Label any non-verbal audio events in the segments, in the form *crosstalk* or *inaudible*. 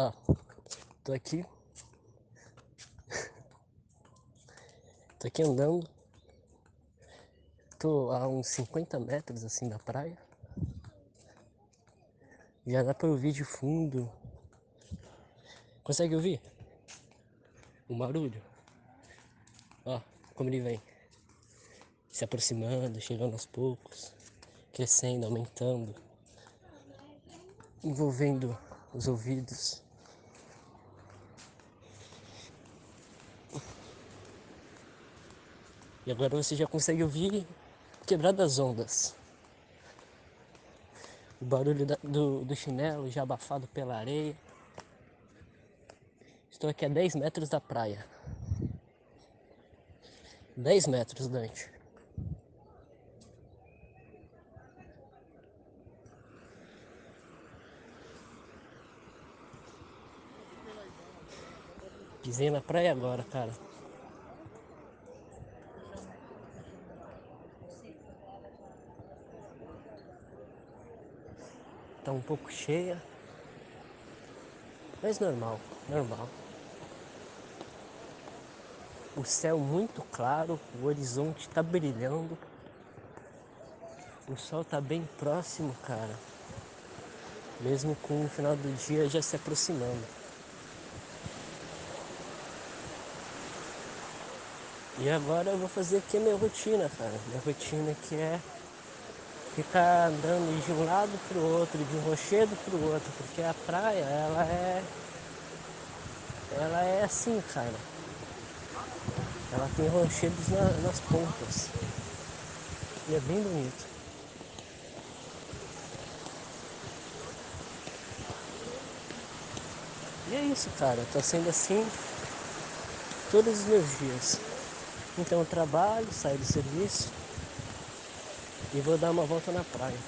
Ó, tô aqui. Tô aqui andando. Tô a uns 50 metros assim da praia. Já dá pra ouvir de fundo. Consegue ouvir? O barulho? Ó, como ele vem. Se aproximando, chegando aos poucos. Crescendo, aumentando. Envolvendo os ouvidos. E agora você já consegue ouvir quebrar das ondas. O barulho da, do, do chinelo já abafado pela areia. Estou aqui a 10 metros da praia. 10 metros, Dante. Pisei na praia agora, cara. Tá um pouco cheia. Mas normal, normal. O céu muito claro, o horizonte tá brilhando. O sol tá bem próximo, cara. Mesmo com o final do dia já se aproximando. E agora eu vou fazer aqui a minha rotina, cara. Minha rotina que é ficar andando de um lado pro outro, de um rochedo pro outro, porque a praia, ela é. Ela é assim, cara. Ela tem rochedos na, nas pontas. E é bem bonito. E é isso, cara. Tá sendo assim todos os meus dias. Então eu trabalho, saio do serviço e vou dar uma volta na praia.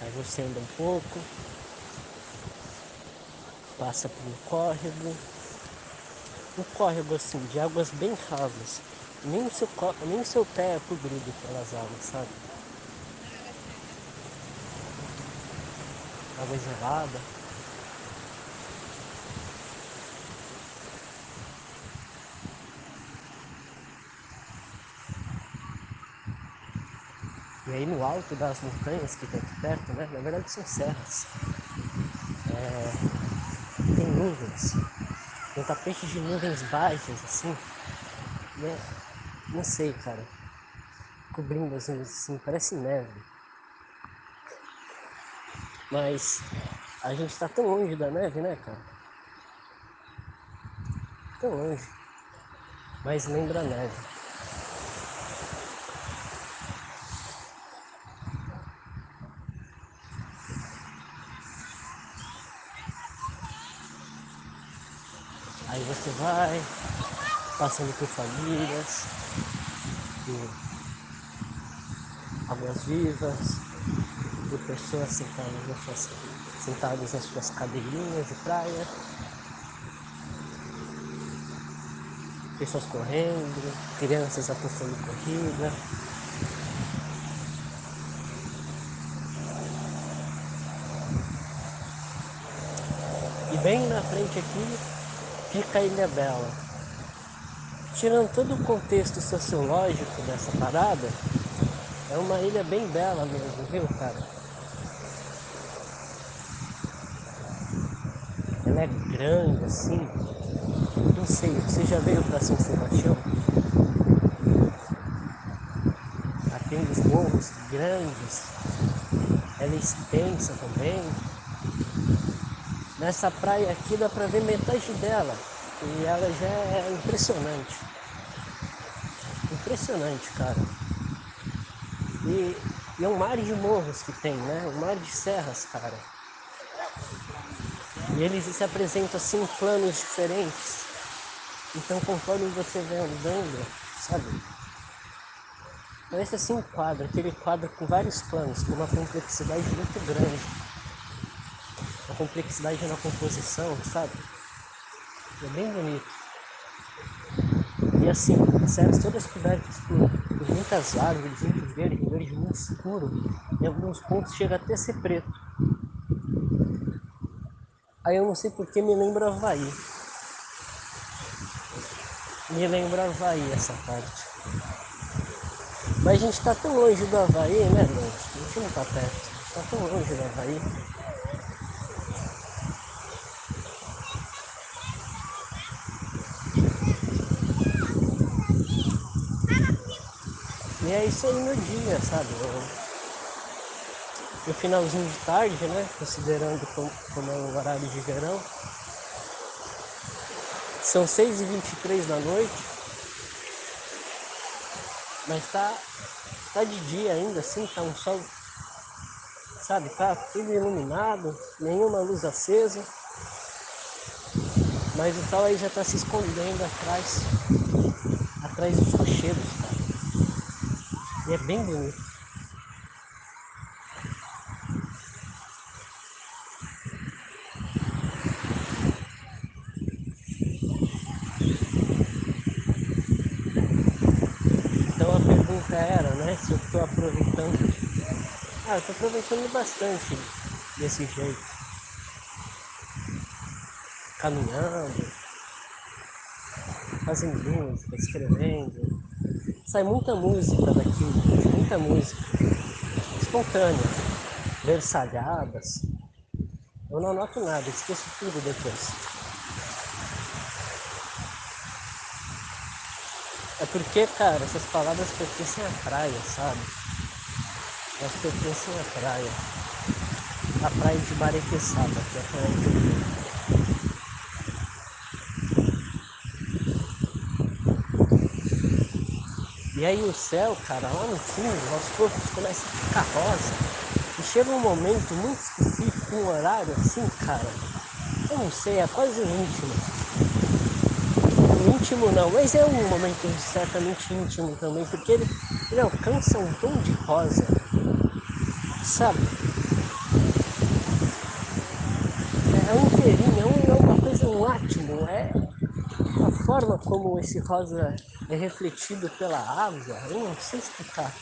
Aí você anda um pouco, passa por um córrego, um córrego assim, de águas bem rasas. Nem o seu, nem o seu pé é cobrido pelas águas, sabe? Água gelada. E aí no alto das montanhas que tem aqui perto, né? Na verdade são serras. É, tem nuvens. Tem tapete de nuvens baixas, assim. Né? Não sei, cara. Cobrindo as nuvens assim, parece neve. Mas a gente tá tão longe da neve, né, cara? Tão longe. Mas lembra a neve. Vai passando por famílias, por águas vivas, por pessoas sentadas nas suas, sentadas nas suas cadeirinhas de praia, pessoas correndo, crianças apostando corrida. E bem na frente aqui fica a Ilha Bela. Tirando todo o contexto sociológico dessa parada, é uma ilha bem bela mesmo, viu, cara? Ela é grande assim. Não sei, você já veio pra São Sebastião? Ela os morros grandes. Ela é extensa também. Nessa praia aqui dá pra ver metade dela. E ela já é impressionante. Impressionante, cara. E, e é um mar de morros que tem, né? Um mar de serras, cara. E eles se apresentam assim em planos diferentes. Então conforme você vai andando, sabe? Parece assim um quadro, aquele quadro com vários planos, com uma complexidade muito grande a complexidade na composição, sabe? É bem bonito. E assim, as serras todas cobertas por, por muitas árvores, muito verde, verde muito escuro. Em alguns pontos chega até a ser preto. Aí eu não sei porque me lembra Havaí. Me lembra Havaí essa parte. Mas a gente tá tão longe do Havaí, né, mano? A gente não tá perto. Gente tá tão longe do Havaí. E é isso aí no dia, sabe? No finalzinho de tarde, né? Considerando como é o horário de verão. São 6h23 da noite. Mas tá, tá de dia ainda assim, tá um sol, sabe, tá tudo iluminado, nenhuma luz acesa. Mas o sol aí já tá se escondendo atrás, atrás dos rochedos. E é bem bonito. Então a pergunta era, né, se eu estou aproveitando. Ah, eu estou aproveitando bastante desse jeito. Caminhando, fazendo música, escrevendo. Sai muita música daqui, muita música. Espontânea, versalhadas. Eu não anoto nada, esqueço tudo depois. É porque, cara, essas palavras pertencem à praia, sabe? Elas pertencem à praia. A praia de Barequeçaba, que é a praia que E aí o céu, cara, lá no fundo, aos poucos começa a ficar rosa. E chega um momento muito específico, um horário assim, cara. Eu não sei, é quase íntimo íntimo não, mas é um momento certamente íntimo também, porque ele, ele alcança um tom de rosa, sabe? É, um inteirinho, é, é uma coisa, um átimo, é a forma como esse rosa é refletido pela água, eu não sei explicar.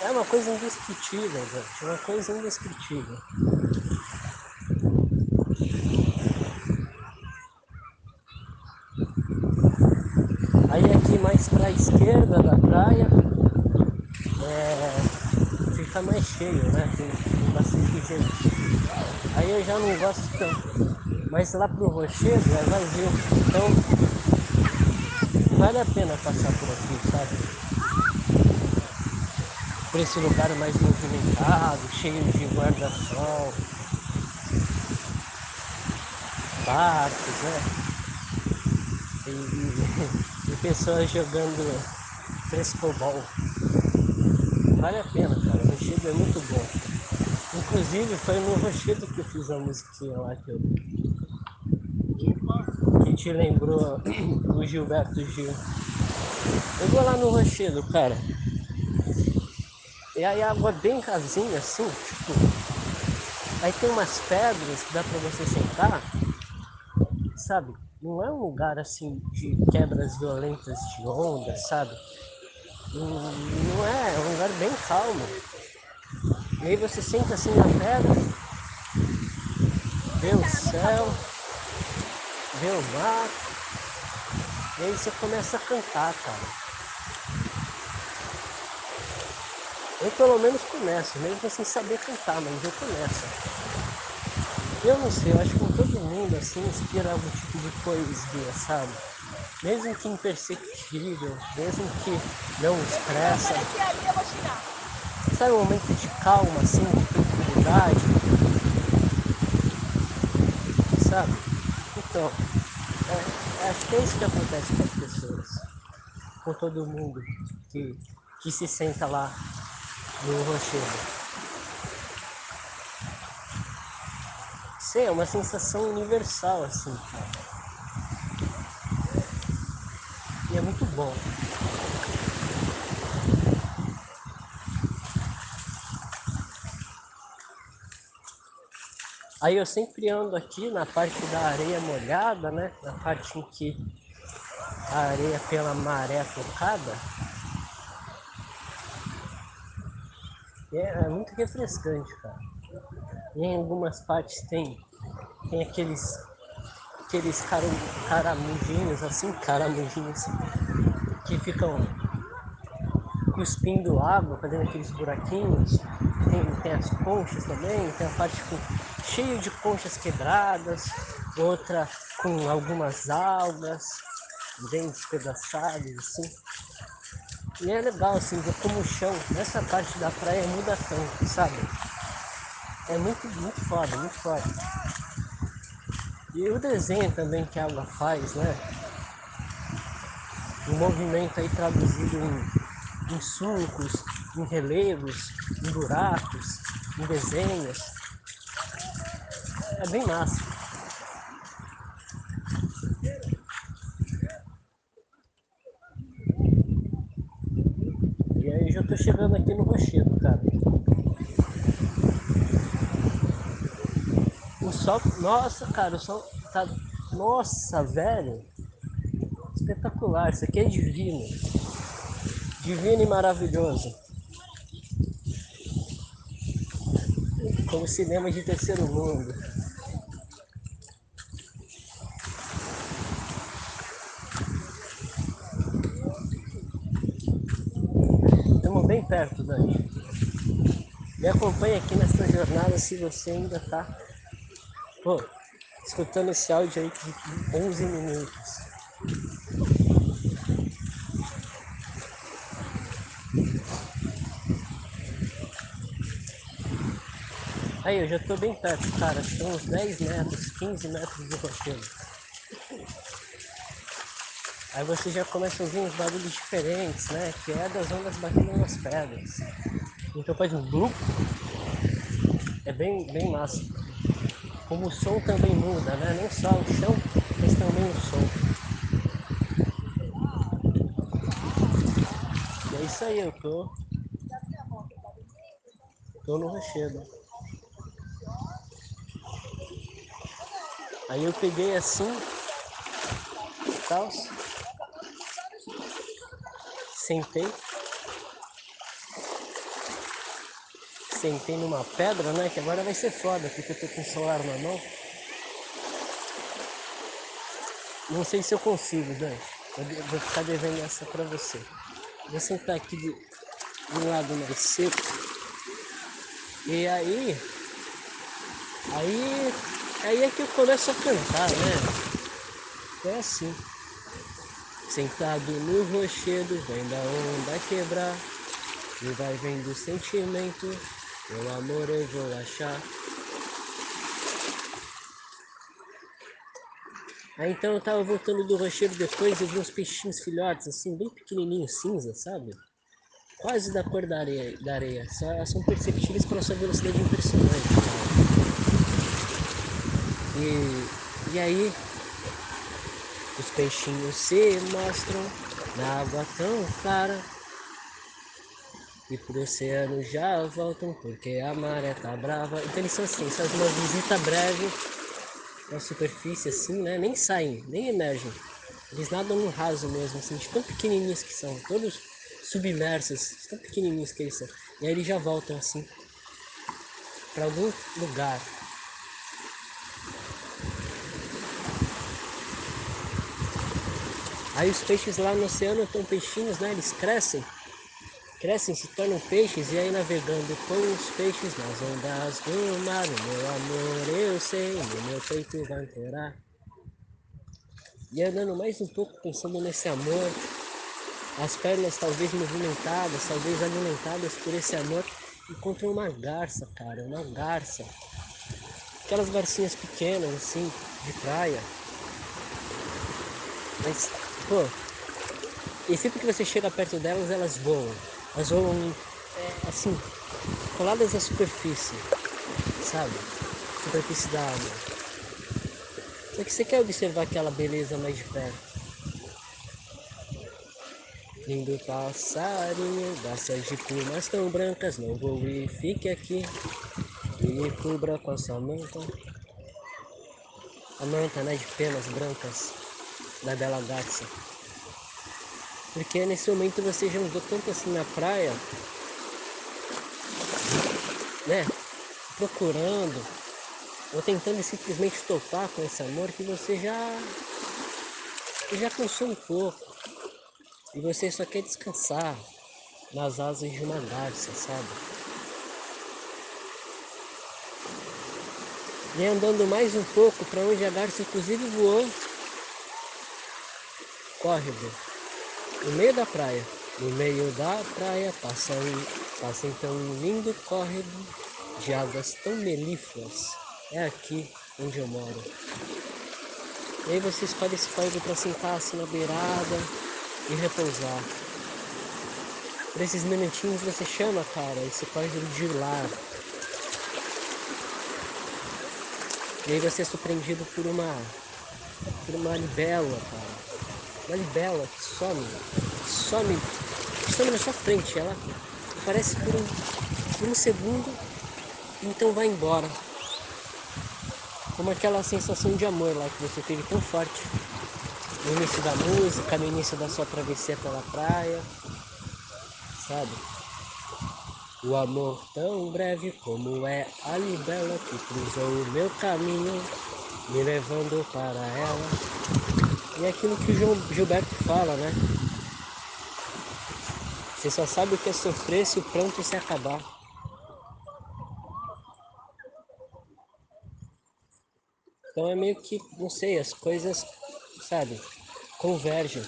É uma coisa indescritível, gente, uma coisa indescritível. mais para a esquerda da praia é, fica mais cheio, né? Tem, tem, bastante gente. Aí eu já não gosto tanto. Mas lá pro Rochedo é vazio. Então vale a pena passar por aqui, sabe? Por esse lugar mais movimentado, cheio de guarda-sol, barcos, né? e, *laughs* e pessoas jogando frescobol. Vale a pena, cara. O Rochedo é muito bom. Inclusive foi no Rochedo que eu fiz a musiquinha lá que eu. Que te lembrou o Gilberto Gil. Eu vou lá no Rochedo, cara. E aí água bem casinha assim, tipo. Aí tem umas pedras que dá pra você sentar, sabe? não é um lugar assim de quebras violentas de ondas, sabe? Não, é, é um lugar bem calmo. E aí você senta assim na pedra, vê o céu, o mar, e aí você começa a cantar, cara. Eu pelo menos começo, mesmo sem saber cantar, mas eu começo. Eu não sei, eu acho que todo mundo assim inspira algum tipo de poesia, sabe? Mesmo que imperceptível, mesmo que não expressa. Sabe um momento de calma, assim, de tranquilidade? Sabe? Então, é, acho que é isso que acontece com as pessoas. Com todo mundo que, que se senta lá no rochedo. sei, é uma sensação universal, assim, cara. E é muito bom. Aí eu sempre ando aqui na parte da areia molhada, né? Na parte em que a areia pela maré tocada. E é, é muito refrescante, cara. E em algumas partes tem, tem aqueles, aqueles caram, caramujinhos, assim, caramujinhos, que ficam cuspindo água, fazendo aqueles buraquinhos. Tem, tem as conchas também, tem a parte com, cheio de conchas quebradas, outra com algumas algas bem despedaçadas, assim. E é legal assim ver como o chão nessa parte da praia muda tanto, sabe? É muito, muito foda, muito foda. E o desenho também que a água faz, né? O movimento aí traduzido em em sulcos, em relevos, em buracos, em desenhos. É bem massa. E aí já tô chegando aqui no Rochedo, cara. O sol, nossa, cara, o sol tá, nossa, velho, espetacular. Isso aqui é divino divino e maravilhoso. Como cinema de terceiro mundo. Estamos bem perto, Dani. Me acompanha aqui nessa jornada se você ainda está escutando esse áudio aí de 11 minutos. Aí, eu já tô bem perto, cara. São uns 10 metros, 15 metros do rochedo. Aí você já começa a ouvir uns barulhos diferentes, né? Que é das ondas batendo nas pedras. Então faz um grupo. É bem, bem massa. Como o som também muda, né? Não só o chão, mas também o som. E é isso aí, eu tô. Tô no rochedo. Aí eu peguei assim, tal, sentei, sentei numa pedra, né? Que agora vai ser foda, porque eu tô com o celular na mão. Não sei se eu consigo, Dani. Eu vou ficar devendo essa pra você. Vou sentar aqui de um lado mais seco. E aí. Aí Aí é que eu começo a cantar, né? É assim. Sentado no rochedo, vem da onda quebrar. E vai vendo o sentimento, meu amor eu vou achar. Aí então eu tava voltando do rochedo depois e vi uns peixinhos filhotes, assim, bem pequenininhos, cinza, sabe? Quase da cor da areia. Da areia. São perceptíveis pela sua velocidade impressionante, cara. E, e aí os peixinhos se mostram na água tão clara e pro oceano já voltam porque a maré tá brava. Então eles são assim, fazem uma visita breve na superfície assim, né? Nem saem, nem emergem. Eles nadam no raso mesmo, assim, de tão pequenininhos que são, todos submersos, tão pequenininhos que eles são. E aí eles já voltam assim para algum lugar Aí os peixes lá no oceano estão peixinhos, né? Eles crescem, crescem, se tornam peixes e aí navegando com os peixes nas ondas do mar, meu amor, eu sei, no meu peito vai ancorar. E andando mais um pouco pensando nesse amor, as pernas talvez movimentadas, talvez alimentadas por esse amor, encontro uma garça, cara, uma garça. Aquelas garcinhas pequenas assim, de praia. Mas Pô, e sempre que você chega perto delas, elas voam. Elas voam é, assim, coladas à superfície, sabe? Superfície da água. Só que você quer observar aquela beleza mais de perto. Lindo passarinho, garças de plumas tão brancas, não vou ir, fique aqui e me cubra com a sua manta. A manta, né, de penas brancas da Bela Garça. Porque nesse momento você já andou tanto assim na praia, né? procurando ou tentando simplesmente topar com esse amor que você já já cansou um pouco e você só quer descansar nas asas de uma garça, sabe? E andando mais um pouco para onde a garça inclusive voou, córrego, no meio da praia. No meio da praia passa, um, passa então um lindo córrego de águas tão melífluas. É aqui onde eu moro. E aí você escolhe esse córrego para sentar assim na beirada e repousar. Por esses minutinhos você chama, cara, esse córrego de lar. E aí você é surpreendido por uma por uma libélula, cara. Que some, some, some na sua frente. Ela aparece por um, por um segundo e então vai embora. Como aquela sensação de amor lá que você teve tão forte no início da música, no início da sua travessia pela praia, sabe? O amor tão breve como é a libela que cruzou o meu caminho, me levando para ela. E é aquilo que o Gilberto fala, né? Você só sabe o que é sofrer se o pranto se acabar. Então é meio que, não sei, as coisas, sabe, convergem.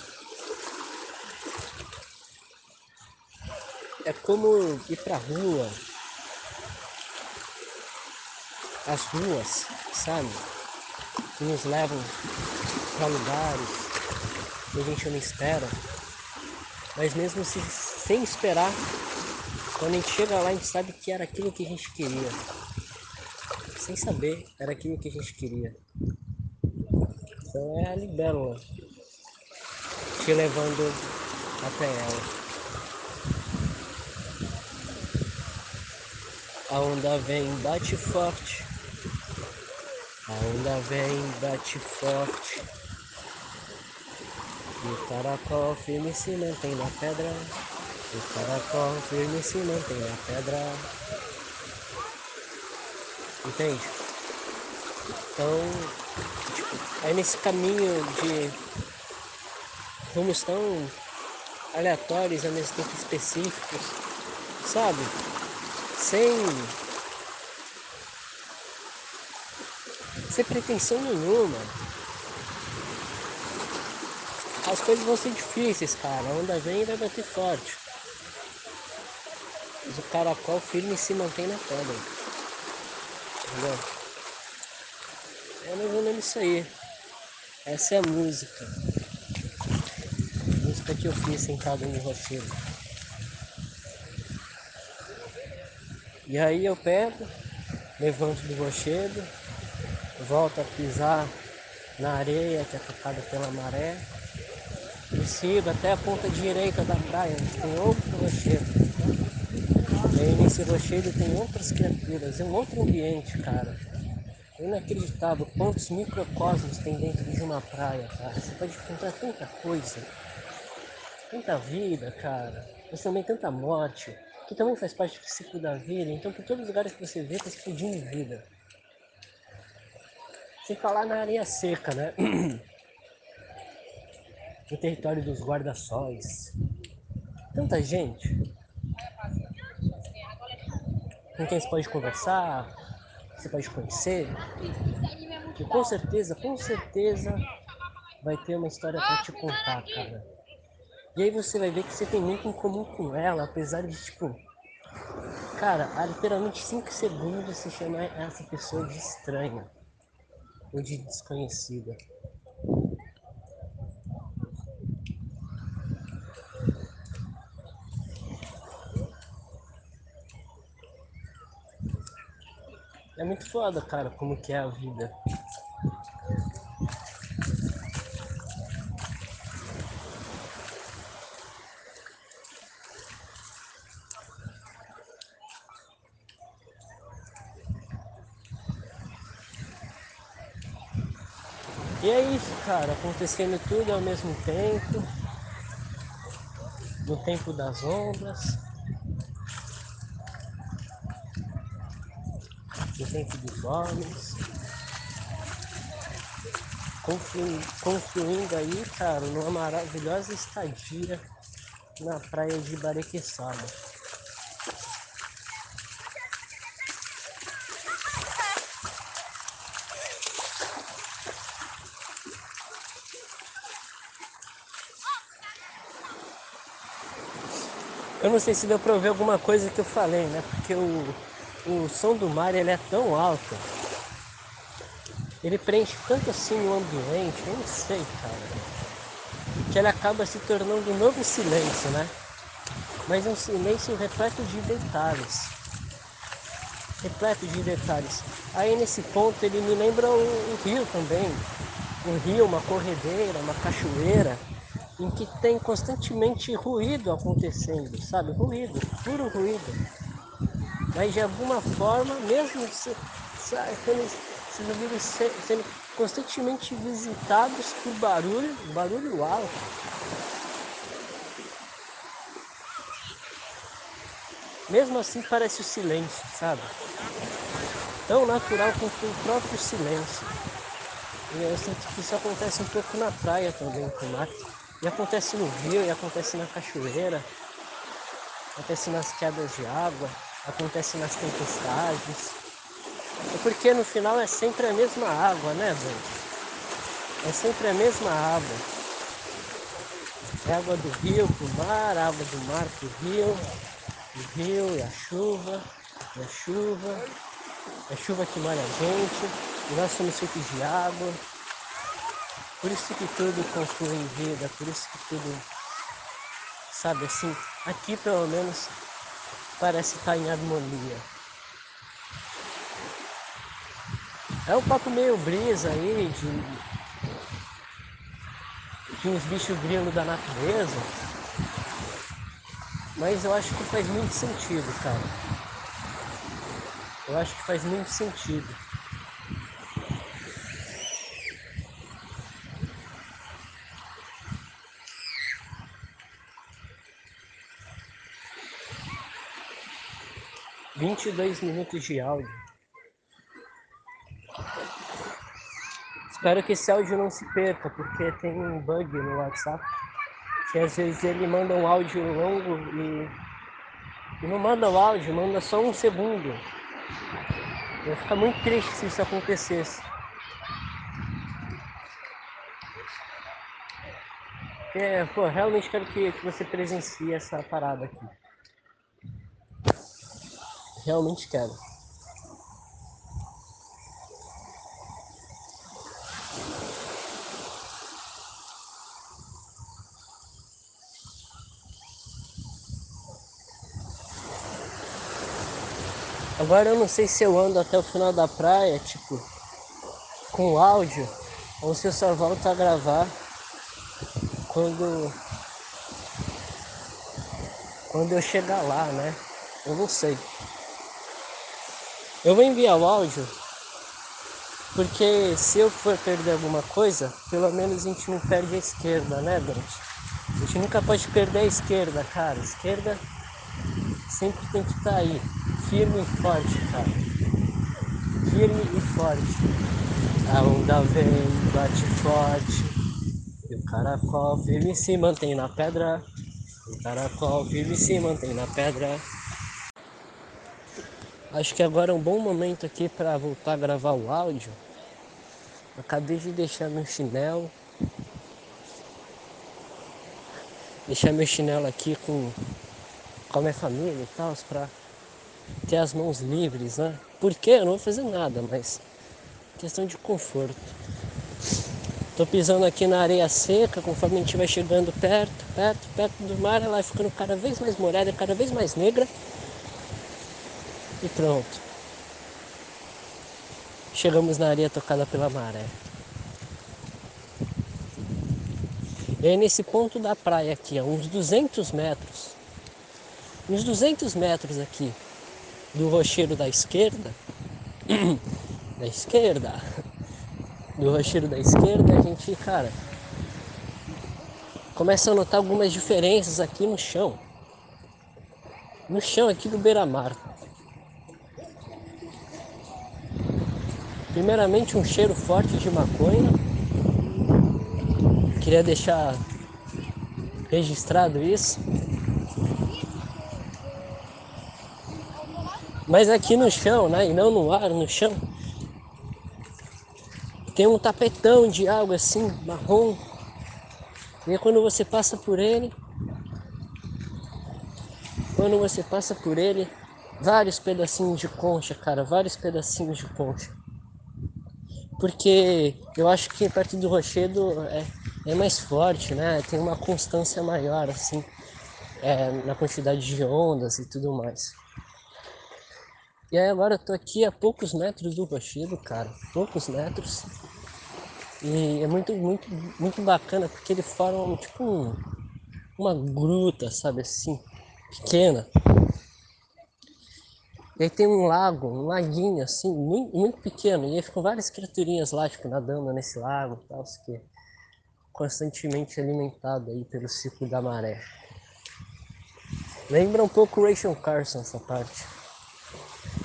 é como ir pra rua. As ruas, sabe? Que nos levam para lugares que a gente não espera. Mas mesmo se, sem esperar, quando a gente chega lá, a gente sabe que era aquilo que a gente queria. Sem saber, era aquilo que a gente queria. Então é a libélula te levando até ela. A onda vem, bate forte. A onda vem, bate forte. O caracol firme se mantém na pedra. O caracol firme se mantém na pedra. Entende? Então, tipo, aí nesse caminho de rumos tão aleatórios, ao mesmo tempo específicos, sabe? sem sem pretensão nenhuma. As coisas vão ser difíceis, cara. A onda vem e vai bater forte. Mas o caracol firme se mantém na pedra. Entendeu? É mais ou menos isso aí. Essa é a música. A música que eu fiz sentado no rochedo. E aí eu pego, levanto do rochedo, volto a pisar na areia que é tocada pela maré sigo até a ponta direita da praia, tem outro rochedo. E aí nesse rochedo tem outras criaturas, é um outro ambiente, cara. Inacreditável quantos microcosmos tem dentro de uma praia, cara. Você pode encontrar tanta coisa, tanta vida, cara, mas também tanta morte que também faz parte do ciclo da vida. Então, por todos os lugares que você vê, está explodindo vida. Sem falar na areia seca, né? *clears throat* No território dos guarda-sóis. Tanta gente. Com quem você pode conversar, você pode conhecer. E com certeza, com certeza vai ter uma história para te contar, cara. E aí você vai ver que você tem muito em comum com ela, apesar de, tipo, cara, há literalmente 5 segundos você chama essa pessoa de estranha ou de desconhecida. Muito foda, cara, como que é a vida. E é isso, cara, acontecendo tudo ao mesmo tempo, no tempo das ondas. Tempo dos homens. Confluindo aí, cara, numa maravilhosa estadia na praia de Barequeçaba. Eu não sei se deu pra ouvir alguma coisa que eu falei, né? Porque o, o som do mar ele é tão alto. Ele preenche tanto assim o ambiente, eu não sei, cara. Que ele acaba se tornando um novo silêncio, né? Mas um silêncio repleto de detalhes. Repleto de detalhes. Aí nesse ponto ele me lembra o, o rio também. Um rio, uma corredeira, uma cachoeira em que tem constantemente ruído acontecendo, sabe? Ruído, puro ruído. Mas de alguma forma, mesmo se, sendo, sendo, constantemente visitados por barulho, barulho alto. Mesmo assim parece o silêncio, sabe? Tão natural quanto o próprio silêncio. E eu sinto que isso acontece um pouco na praia também com o mar. E acontece no rio, e acontece na cachoeira, acontece nas quedas de água, acontece nas tempestades. É porque no final é sempre a mesma água, né, gente? É sempre a mesma água. É água do rio pro mar, água do mar pro rio, o rio e a chuva, e a chuva, é a chuva que molha a gente, e nós somos feitos de água. Por isso que tudo conflui em vida, por isso que tudo, sabe assim, aqui pelo menos parece estar em harmonia. É um papo meio brisa aí de, de uns bichos grilos da natureza, mas eu acho que faz muito sentido, cara. Eu acho que faz muito sentido. Vinte e dois minutos de áudio. Espero que esse áudio não se perca, porque tem um bug no WhatsApp que às vezes ele manda um áudio longo e, e não manda o áudio, manda só um segundo. Eu ia ficar muito triste se isso acontecesse. Porque, pô, realmente quero que, que você presencie essa parada aqui. Realmente quero. Agora eu não sei se eu ando até o final da praia, tipo, com áudio, ou se eu só volto a gravar quando quando eu chegar lá, né? Eu não sei. Eu vou enviar o áudio porque se eu for perder alguma coisa, pelo menos a gente não perde a esquerda, né, Dante? A gente nunca pode perder a esquerda, cara. A esquerda sempre tem que estar tá aí, firme e forte, cara. Firme e forte. A onda vem, bate forte. E o caracol firme se mantém na pedra. O caracol firme se mantém na pedra. Acho que agora é um bom momento aqui para voltar a gravar o áudio. Acabei de deixar meu chinelo. Deixar meu chinelo aqui com, com a minha família e tal, para ter as mãos livres, né? Porque eu não vou fazer nada, mas questão de conforto. Tô pisando aqui na areia seca, conforme a gente vai chegando perto, perto, perto do mar, ela vai ficando cada vez mais molhada, cada vez mais negra. E pronto. Chegamos na areia tocada pela maré. E aí nesse ponto da praia aqui, a uns 200 metros, uns 200 metros aqui do rocheiro da esquerda, *clears throat* da esquerda, do rocheiro da esquerda, a gente, cara, começa a notar algumas diferenças aqui no chão. No chão aqui do beira-mar. Primeiramente um cheiro forte de maconha. Queria deixar registrado isso. Mas aqui no chão, né? E não no ar, no chão. Tem um tapetão de água assim, marrom. E quando você passa por ele, quando você passa por ele, vários pedacinhos de concha, cara, vários pedacinhos de concha. Porque eu acho que perto do rochedo é, é mais forte, né? Tem uma constância maior, assim, é, na quantidade de ondas e tudo mais. E aí agora eu tô aqui a poucos metros do rochedo, cara, poucos metros. E é muito, muito, muito bacana porque ele forma tipo um, uma gruta, sabe assim, pequena. E aí tem um lago, um laguinho assim, muito, muito pequeno. E aí ficam várias criaturinhas lá, tipo, nadando nesse lago e tal, que é constantemente alimentado aí pelo ciclo da maré. Lembra um pouco Rachel Carson essa parte.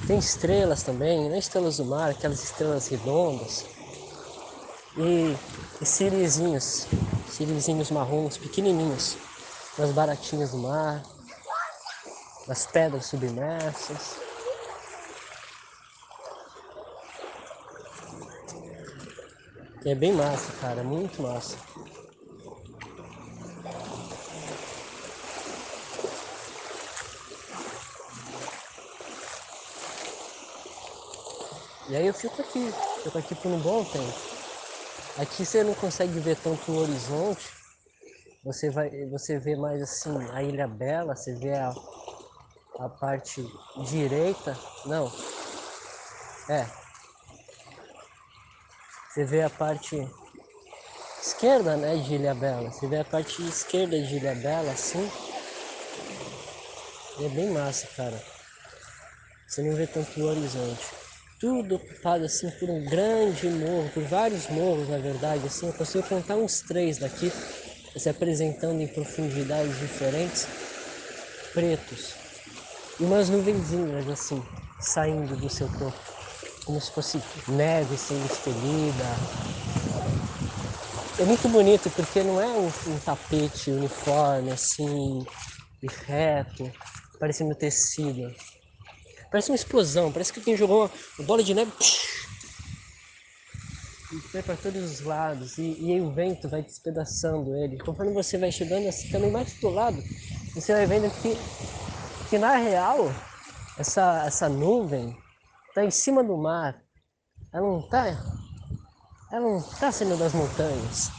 Tem estrelas também, não é estrelas do mar, aquelas estrelas redondas e, e sirizinhos, sirizinhos marrons pequenininhos, nas baratinhas do mar, nas pedras submersas. É bem massa, cara, muito massa. E aí eu fico aqui, fico aqui por um bom tempo. Aqui você não consegue ver tanto o horizonte. Você vai, você vê mais assim a Ilha Bela, você vê a, a parte direita, não. É. Você vê a parte esquerda, né, de Ilha Bela. Você vê a parte esquerda de Ilha Bela assim. E é bem massa, cara. Você não vê tanto o horizonte tudo ocupado assim por um grande morro, por vários morros na verdade, assim, eu consigo contar uns três daqui, se apresentando em profundidades diferentes, pretos, e umas nuvenzinhas assim, saindo do seu corpo, como se fosse neve sendo expelida. É muito bonito porque não é um, um tapete uniforme assim, e reto, parecendo tecido Parece uma explosão, parece que quem jogou uma bola de neve e foi para todos os lados e, e o vento vai despedaçando ele. Conforme você vai chegando assim também mais pro lado, você vai vendo que, que na real essa, essa nuvem está em cima do mar. Ela não está ela não tá saindo das montanhas.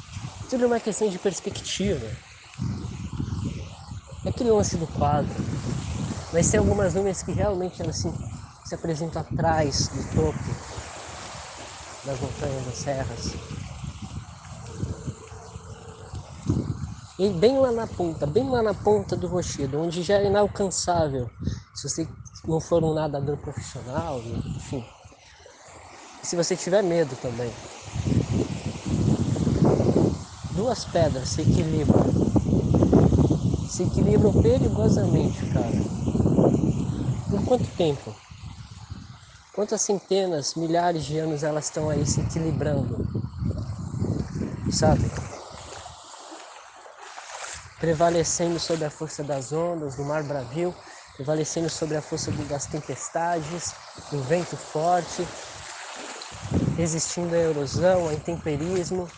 Tudo é uma questão de perspectiva. É aquele lance do quadro. Mas tem algumas nuvens que realmente elas se, se apresentam atrás do topo das montanhas, das serras. E bem lá na ponta, bem lá na ponta do rochedo, onde já é inalcançável, se você não for um nadador profissional, enfim. Se você tiver medo também. Duas pedras se equilibram. Se equilibram perigosamente, cara. Por quanto tempo? Quantas centenas, milhares de anos elas estão aí se equilibrando? Sabe? Prevalecendo sobre a força das ondas, do mar bravio, prevalecendo sobre a força das tempestades, do vento forte, resistindo à erosão, ao intemperismo,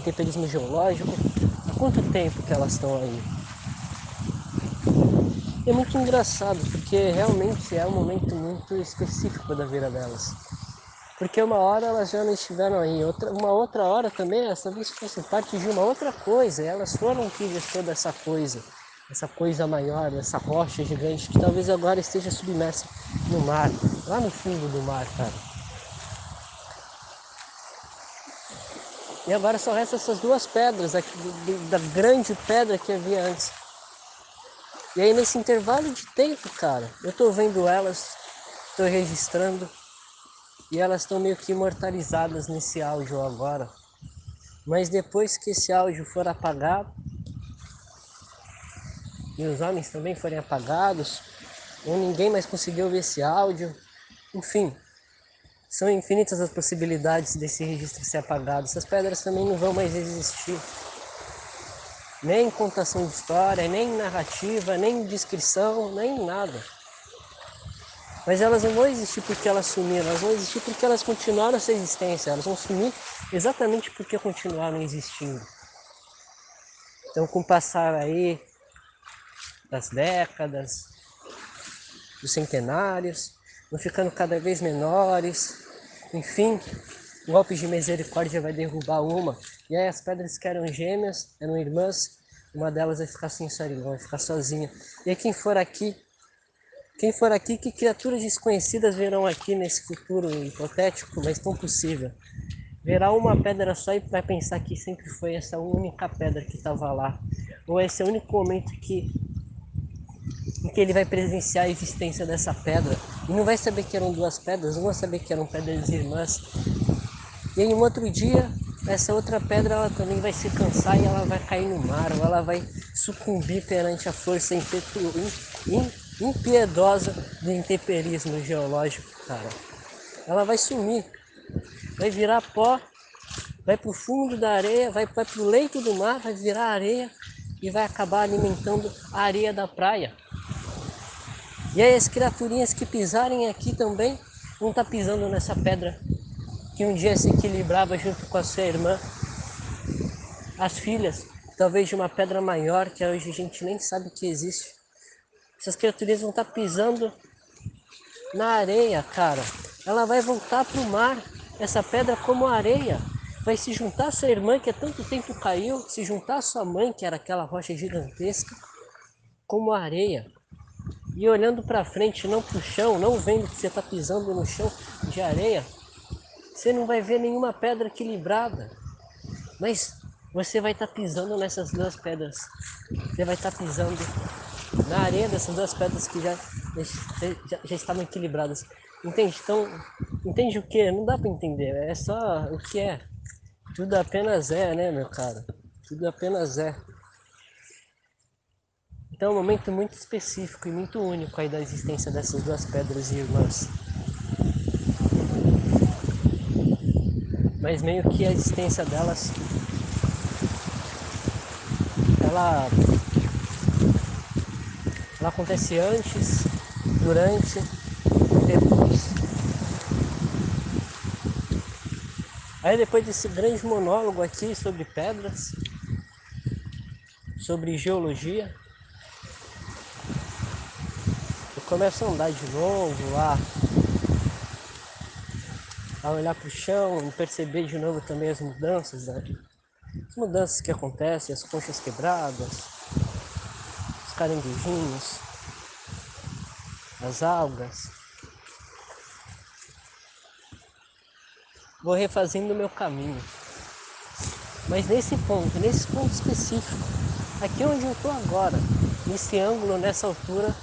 intemperismo geológico. Há quanto tempo que elas estão aí? é muito engraçado, porque realmente é um momento muito específico da vida delas. Porque uma hora elas já não estiveram aí, outra, uma outra hora também essa vez fosse parte de uma outra coisa, elas foram que gestou dessa coisa, essa coisa maior, essa rocha gigante que talvez agora esteja submersa no mar, lá no fundo do mar, cara. E agora só restam essas duas pedras aqui, da grande pedra que havia antes. E aí nesse intervalo de tempo, cara, eu tô vendo elas, tô registrando e elas estão meio que imortalizadas nesse áudio agora. Mas depois que esse áudio for apagado e os homens também forem apagados, ou ninguém mais conseguiu ver esse áudio, enfim, São infinitas as possibilidades desse registro ser apagado. Essas pedras também não vão mais existir. Nem contação de história, nem narrativa, nem descrição, nem nada. Mas elas não vão existir porque elas sumiram, elas vão existir porque elas continuaram a sua existência. Elas vão sumir exatamente porque continuaram existindo. Então, com o passar aí das décadas, dos centenários, vão ficando cada vez menores. Enfim, o golpe de misericórdia vai derrubar uma. E aí as pedras que eram gêmeas, eram irmãs, uma delas vai ficar sem irmã, vai ficar sozinha. E aí quem for aqui, quem for aqui, que criaturas desconhecidas verão aqui nesse futuro hipotético, mas tão possível? Verá uma pedra só e vai pensar que sempre foi essa única pedra que estava lá. Ou esse é o único momento que que ele vai presenciar a existência dessa pedra. E não vai saber que eram duas pedras, não vai saber que eram pedras irmãs. E em um outro dia, essa outra pedra ela também vai se cansar e ela vai cair no mar, ou ela vai sucumbir perante a força impiedosa do intemperismo geológico, cara. Ela vai sumir, vai virar pó, vai para o fundo da areia, vai, vai para o leito do mar, vai virar areia e vai acabar alimentando a areia da praia. E aí as criaturinhas que pisarem aqui também vão estar tá pisando nessa pedra que um dia se equilibrava junto com a sua irmã. As filhas, talvez de uma pedra maior que hoje a gente nem sabe que existe. Essas criaturinhas vão estar tá pisando na areia, cara. Ela vai voltar para o mar, essa pedra como areia. Vai se juntar a sua irmã que há tanto tempo caiu, se juntar a sua mãe, que era aquela rocha gigantesca, como areia e olhando para frente, não para o chão, não vendo que você está pisando no chão de areia, você não vai ver nenhuma pedra equilibrada. Mas você vai estar tá pisando nessas duas pedras. Você vai estar tá pisando na areia dessas duas pedras que já, já, já estavam equilibradas. Entende? Então, entende o que? Não dá para entender. É só o que é. Tudo apenas é, né, meu cara? Tudo apenas é. Então é um momento muito específico e muito único aí da existência dessas duas pedras irmãs. Mas meio que a existência delas ela ela acontece antes, durante e depois. Aí depois desse grande monólogo aqui sobre pedras, sobre geologia, começo a andar de novo lá, a olhar para o chão e perceber de novo também as mudanças, né? as mudanças que acontecem, as conchas quebradas, os caranguejinhos, as algas. Vou refazendo o meu caminho. Mas nesse ponto, nesse ponto específico, aqui onde eu estou agora, nesse ângulo, nessa altura,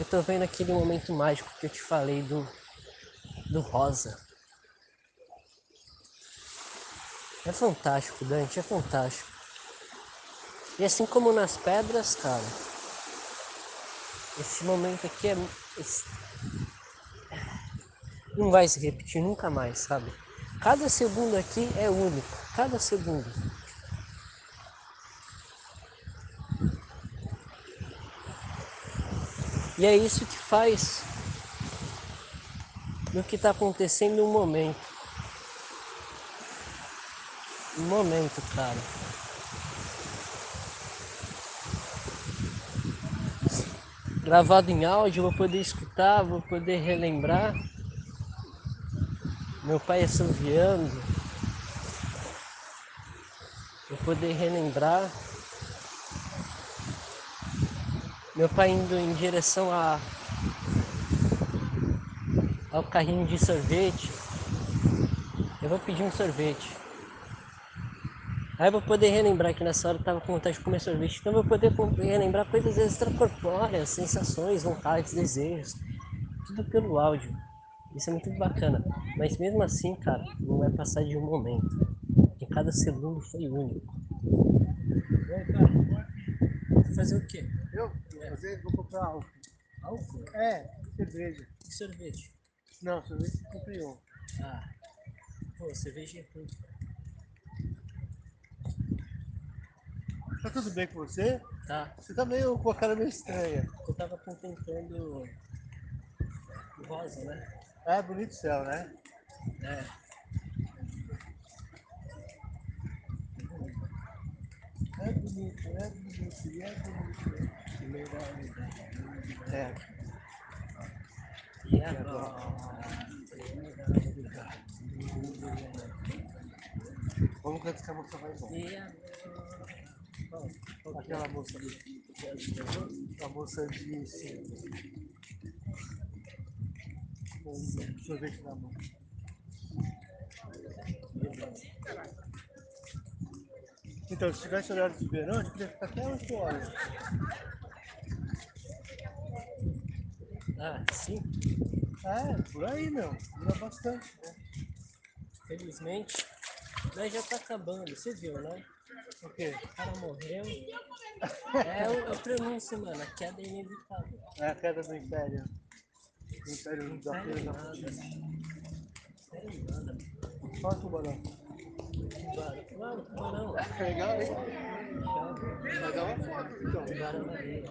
eu tô vendo aquele momento mágico que eu te falei do, do rosa. É fantástico, Dante, é fantástico. E assim como nas pedras, cara, esse momento aqui é. Não vai se repetir nunca mais, sabe? Cada segundo aqui é único, cada segundo. E é isso que faz do que está acontecendo no momento. No momento, cara. Gravado em áudio, vou poder escutar, vou poder relembrar. Meu pai assoviando. Vou poder relembrar meu pai indo em direção a, ao carrinho de sorvete. Eu vou pedir um sorvete. Aí eu vou poder relembrar que nessa hora eu tava com vontade de comer sorvete. Então eu vou poder relembrar coisas extracorpóreas, sensações, vontades, desejos. Tudo pelo áudio. Isso é muito bacana. Mas mesmo assim, cara, não vai passar de um momento. Porque cada segundo foi único. Fazer o quê? Eu? Vou fazer, vou comprar álcool. Álcool? É, cerveja. Que sorvete? Não, sorvete você comprei um. Ah. Pô, cerveja é ruim. Tá tudo bem com você? Tá. Você tá meio com a cara meio estranha. Eu tava contemplando o rosa, né? É bonito céu, né? É. É bonito, é bonito, e é bonito. É. E agora? Vamos ver se a moça vai embora. E agora? Qual? Qual que é? Aquela moça ali. A moça disse. Com um sorvete na mão. Então, se tivesse horário de verão, a gente podia ficar até 8 horas. Ah, sim. É, por aí, meu. Dura bastante, né? Felizmente. Mas já tá acabando, você viu, né? O quê? O cara morreu. *laughs* É o, é o prenúncio, mano. A queda é inevitável. É a queda do Império. O Império da Feira da. Sério nada. O tubarão. Tubarão. Legal, hein? Vai dar uma foto, então. Tubarão na areia.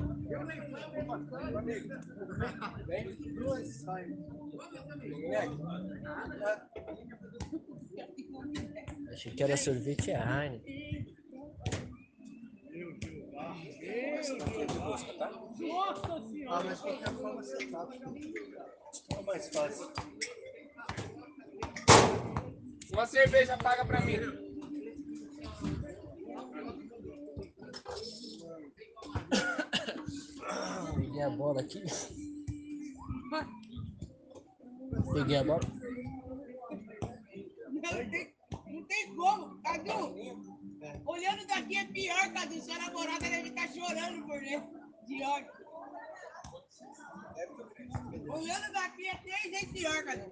Achei que era sorvete Heineken. Ah, mas qualquer forma você tá. É mais fácil. Uma cerveja paga pra mim. Peguei a bola aqui. Peguei a bola. Não tem, não tem como, Cadu. Olhando daqui é pior, Cadu. Sua namorada deve estar chorando por dentro. De ódio. Olhando daqui é três vezes pior, Cadu.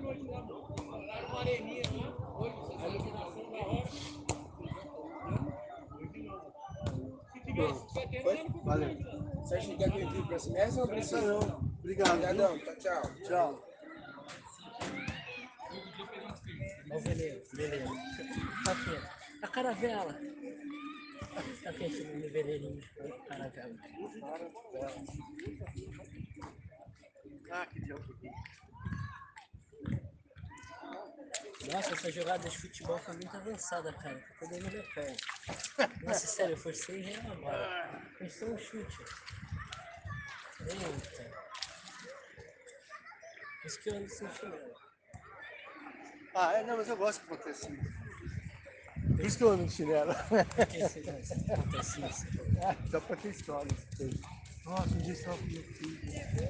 Valeu. Você acha que quer que eu entre pra semestre ou não. Obrigado. tchau, tchau. Tá aqui, a caravela. Tá aqui esse veneninho, a caravela. Ah, que diabo. Nossa, essa jogada de futebol foi muito avançada, cara. Ficou dando minha perna. Nossa, sério, eu forcei e a bola. Só um chute. Eita. Por isso que eu ando sem chinelo. Ah, é, não, mas eu gosto que aconteça assim. Por isso que eu ando de chinelo. Por que esse- acontece isso? Ah, Só pra ter história. Nossa, um dia eu estava com meu filho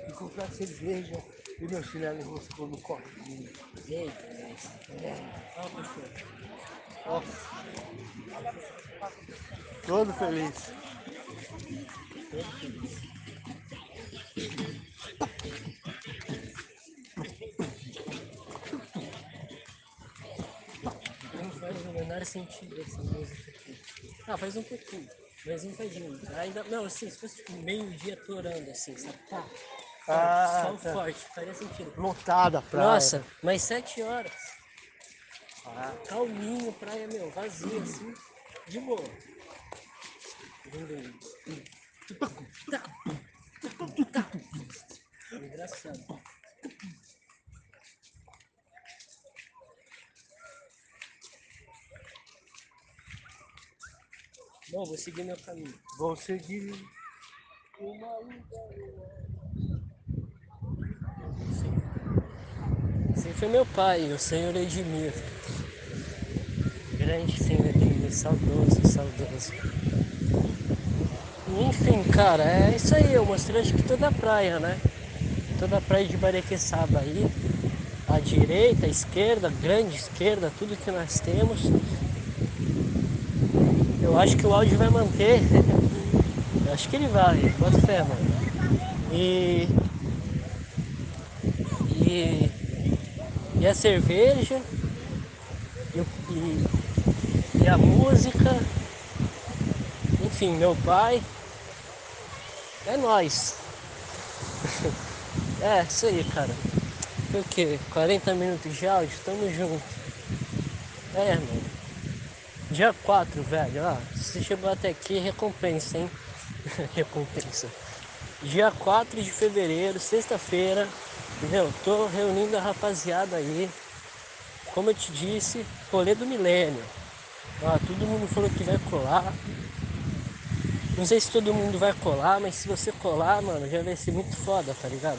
e comprar cerveja e meu chinelo enroscou no copinho. Eita, esse. Olha o cachorro. Nossa. Todo feliz. Todo feliz. Não faz o menor sentido essa música aqui. Ah, faz um pouquinho. Mas não faz muito. Ainda, não, assim, se fosse tipo meio-dia torando, assim, sabe? Pá. Ah, Sol tá. forte, faria sentido. Lotada a praia. Nossa, mais sete horas. Calminho, praia, meu, vazia, assim, de boa. Engraçado. Bom, vou seguir meu caminho. Vou seguir. Esse foi meu pai, o senhor Edmir. Grande senhor Edmir. saudoso, saudoso. Enfim, cara, é isso aí. Eu mostrei acho que toda a praia, né? Toda a praia de Barequeçaba aí. A direita, a esquerda, grande esquerda, tudo que nós temos. Eu acho que o áudio vai manter. *laughs* Eu acho que ele vai, bota fé, mano. E. E. E a cerveja. E, e, e a música. Enfim, meu pai. É nós. *laughs* é, isso aí, cara. O quê? 40 minutos de áudio? Tamo junto. É, mano. Dia 4, velho. Ó, se você chegou até aqui, recompensa, hein? *laughs* recompensa. Dia 4 de fevereiro, sexta-feira. Entendeu? Tô reunindo a rapaziada aí. Como eu te disse, rolê do milênio. Ó, todo mundo falou que vai colar. Não sei se todo mundo vai colar, mas se você colar, mano, já vai ser muito foda, tá ligado?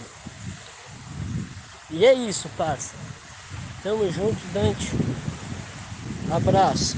E é isso, parça. Tamo junto, Dante. Abraço.